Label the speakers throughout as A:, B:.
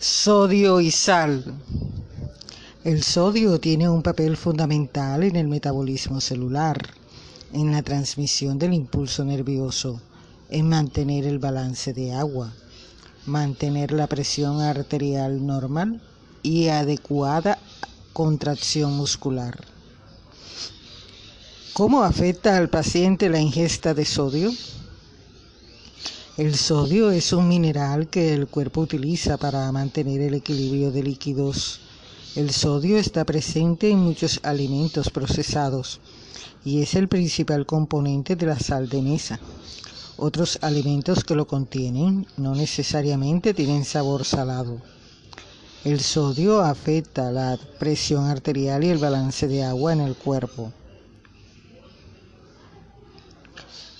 A: Sodio y sal. El sodio tiene un papel fundamental en el metabolismo celular, en la transmisión del impulso nervioso, en mantener el balance de agua, mantener la presión arterial normal y adecuada contracción muscular. ¿Cómo afecta al paciente la ingesta de sodio? El sodio es un mineral que el cuerpo utiliza para mantener el equilibrio de líquidos. El sodio está presente en muchos alimentos procesados y es el principal componente de la sal de mesa. Otros alimentos que lo contienen no necesariamente tienen sabor salado. El sodio afecta la presión arterial y el balance de agua en el cuerpo.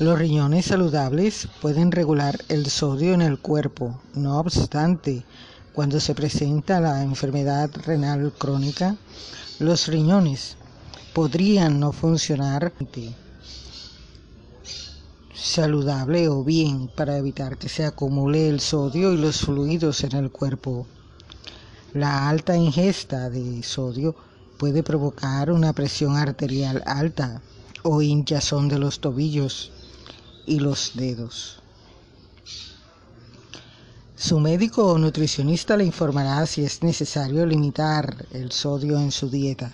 A: Los riñones saludables pueden regular el sodio en el cuerpo. No obstante, cuando se presenta la enfermedad renal crónica, los riñones podrían no funcionar saludable o bien para evitar que se acumule el sodio y los fluidos en el cuerpo. La alta ingesta de sodio puede provocar una presión arterial alta o hinchazón de los tobillos y los dedos. Su médico o nutricionista le informará si es necesario limitar el sodio en su dieta.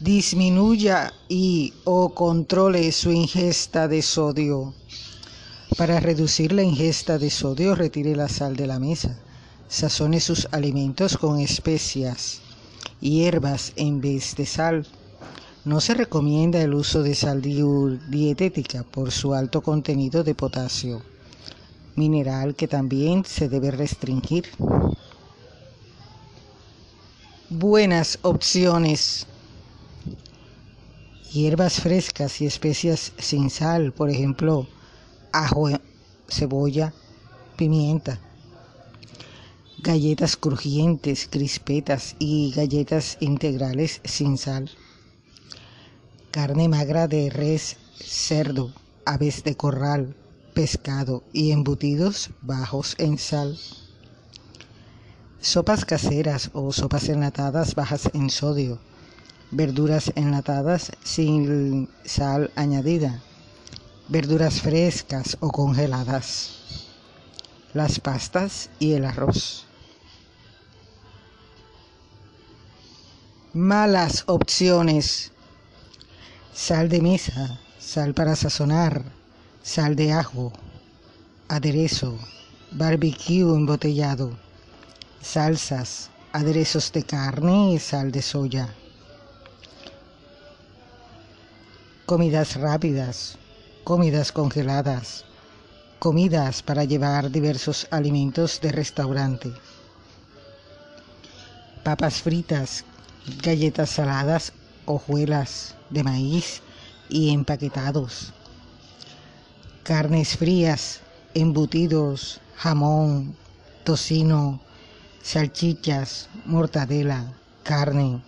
A: Disminuya y o controle su ingesta de sodio. Para reducir la ingesta de sodio, retire la sal de la mesa. Sazone sus alimentos con especias hierbas en vez de sal. No se recomienda el uso de sal dietética por su alto contenido de potasio, mineral que también se debe restringir. Buenas opciones. Hierbas frescas y especias sin sal, por ejemplo, ajo, cebolla, pimienta galletas crujientes, crispetas y galletas integrales sin sal, carne magra de res, cerdo, aves de corral, pescado y embutidos bajos en sal. Sopas caseras o sopas enlatadas bajas en sodio. Verduras enlatadas sin sal añadida. Verduras frescas o congeladas. Las pastas y el arroz. Malas opciones. Sal de mesa, sal para sazonar, sal de ajo, aderezo, barbecue embotellado, salsas, aderezos de carne y sal de soya. Comidas rápidas, comidas congeladas, comidas para llevar diversos alimentos de restaurante. Papas fritas, galletas saladas, hojuelas de maíz y empaquetados, carnes frías, embutidos, jamón, tocino, salchichas, mortadela, carne.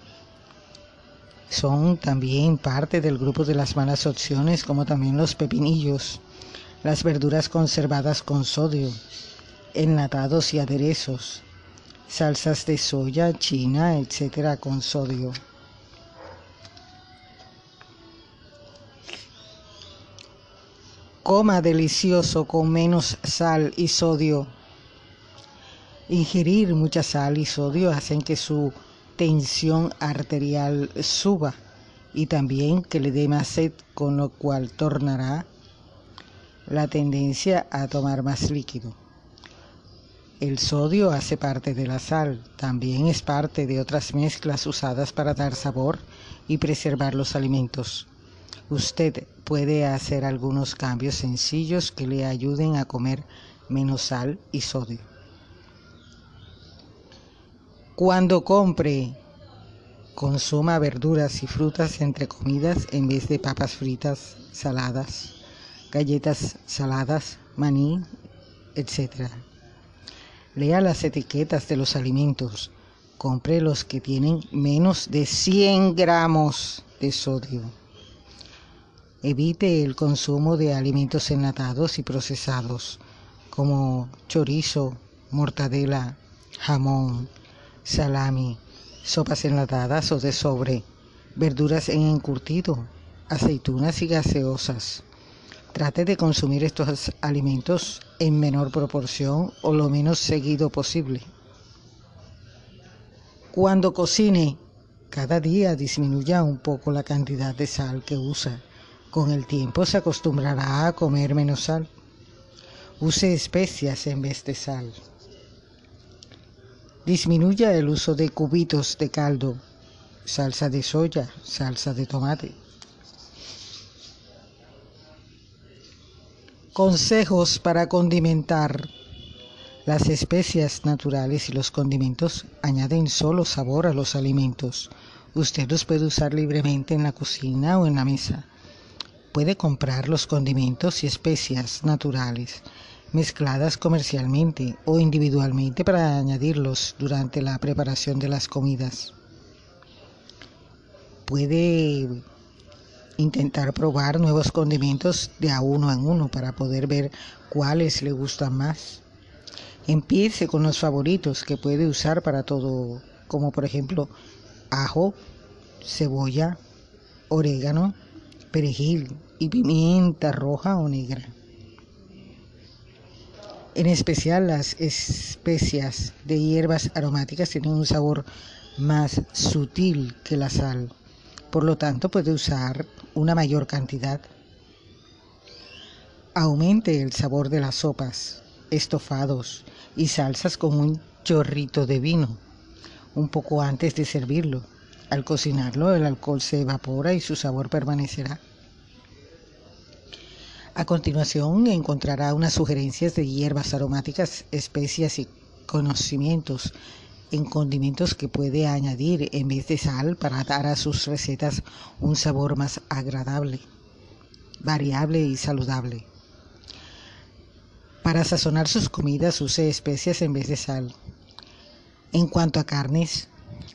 A: Son también parte del grupo de las malas opciones, como también los pepinillos, las verduras conservadas con sodio, enlatados y aderezos, salsas de soya, china, etcétera, con sodio. Coma delicioso con menos sal y sodio. Ingerir mucha sal y sodio hacen que su tensión arterial suba y también que le dé más sed, con lo cual tornará la tendencia a tomar más líquido. El sodio hace parte de la sal, también es parte de otras mezclas usadas para dar sabor y preservar los alimentos. Usted puede hacer algunos cambios sencillos que le ayuden a comer menos sal y sodio. Cuando compre, consuma verduras y frutas entre comidas en vez de papas fritas, saladas, galletas saladas, maní, etc. Lea las etiquetas de los alimentos. Compre los que tienen menos de 100 gramos de sodio. Evite el consumo de alimentos enlatados y procesados como chorizo, mortadela, jamón, salami, sopas enlatadas o de sobre, verduras en encurtido, aceitunas y gaseosas. Trate de consumir estos alimentos en menor proporción o lo menos seguido posible. Cuando cocine, cada día disminuya un poco la cantidad de sal que usa. Con el tiempo se acostumbrará a comer menos sal. Use especias en vez de sal. Disminuya el uso de cubitos de caldo, salsa de soya, salsa de tomate. Consejos para condimentar. Las especias naturales y los condimentos añaden solo sabor a los alimentos. Usted los puede usar libremente en la cocina o en la mesa. Puede comprar los condimentos y especias naturales mezcladas comercialmente o individualmente para añadirlos durante la preparación de las comidas. Puede intentar probar nuevos condimentos de a uno en uno para poder ver cuáles le gustan más. Empiece con los favoritos que puede usar para todo, como por ejemplo ajo, cebolla, orégano, perejil y pimienta roja o negra. En especial las especias de hierbas aromáticas tienen un sabor más sutil que la sal. Por lo tanto, puede usar una mayor cantidad. Aumente el sabor de las sopas, estofados y salsas con un chorrito de vino, un poco antes de servirlo. Al cocinarlo, el alcohol se evapora y su sabor permanecerá. A continuación encontrará unas sugerencias de hierbas aromáticas, especias y conocimientos en condimentos que puede añadir en vez de sal para dar a sus recetas un sabor más agradable, variable y saludable. Para sazonar sus comidas use especias en vez de sal. En cuanto a carnes,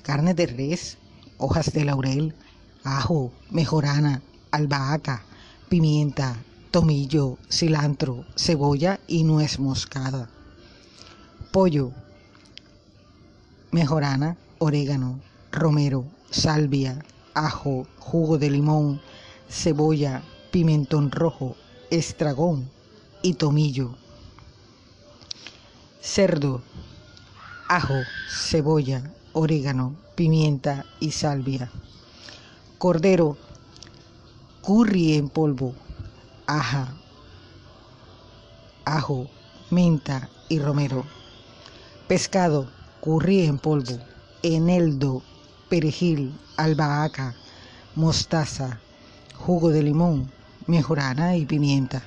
A: carne de res, hojas de laurel, ajo, mejorana, albahaca, pimienta, tomillo, cilantro, cebolla y nuez moscada. Pollo, mejorana, orégano, romero, salvia, ajo, jugo de limón, cebolla, pimentón rojo, estragón y tomillo. Cerdo, ajo, cebolla, orégano, pimienta y salvia. Cordero, curry en polvo, aja, ajo, menta y romero. Pescado, curry en polvo, eneldo, perejil, albahaca, mostaza, jugo de limón, mejorana y pimienta.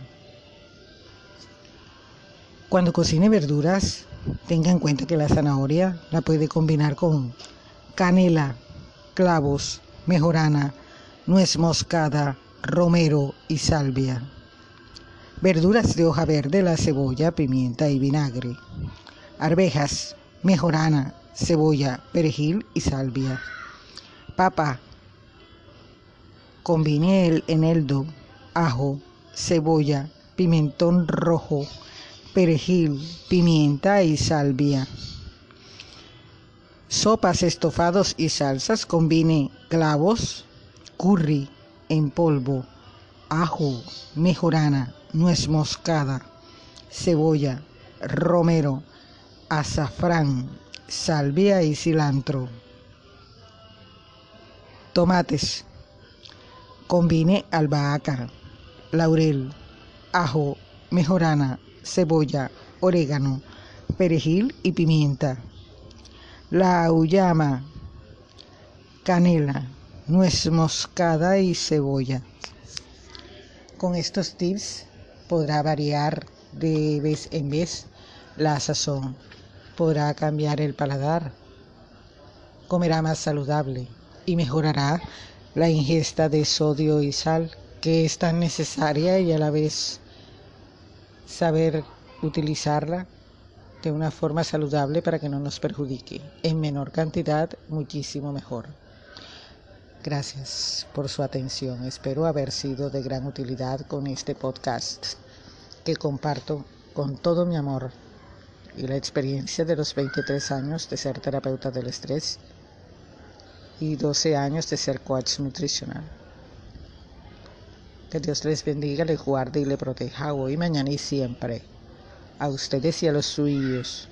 A: Cuando cocine verduras, tenga en cuenta que la zanahoria la puede combinar con canela, clavos, mejorana, nuez moscada, romero y salvia. Verduras de hoja verde, la cebolla, pimienta y vinagre. Arvejas, mejorana, cebolla, perejil y salvia. Papa. Combine el eneldo, ajo, cebolla, pimentón rojo, perejil, pimienta y salvia. Sopas, estofados y salsas combine clavos, curry en polvo, ajo, mejorana, nuez moscada, cebolla, romero, azafrán, salvia y cilantro. Tomates. Combine albahaca, laurel, ajo, mejorana, cebolla, orégano, perejil y pimienta. La auyama, canela, nuez moscada y cebolla. Con estos tips podrá variar de vez en vez la sazón podrá cambiar el paladar, comerá más saludable y mejorará la ingesta de sodio y sal que es tan necesaria y a la vez saber utilizarla de una forma saludable para que no nos perjudique. En menor cantidad, muchísimo mejor. Gracias por su atención. Espero haber sido de gran utilidad con este podcast que comparto con todo mi amor y la experiencia de los 23 años de ser terapeuta del estrés y 12 años de ser coach nutricional. Que Dios les bendiga, les guarde y le proteja hoy, mañana y siempre. A ustedes y a los suyos.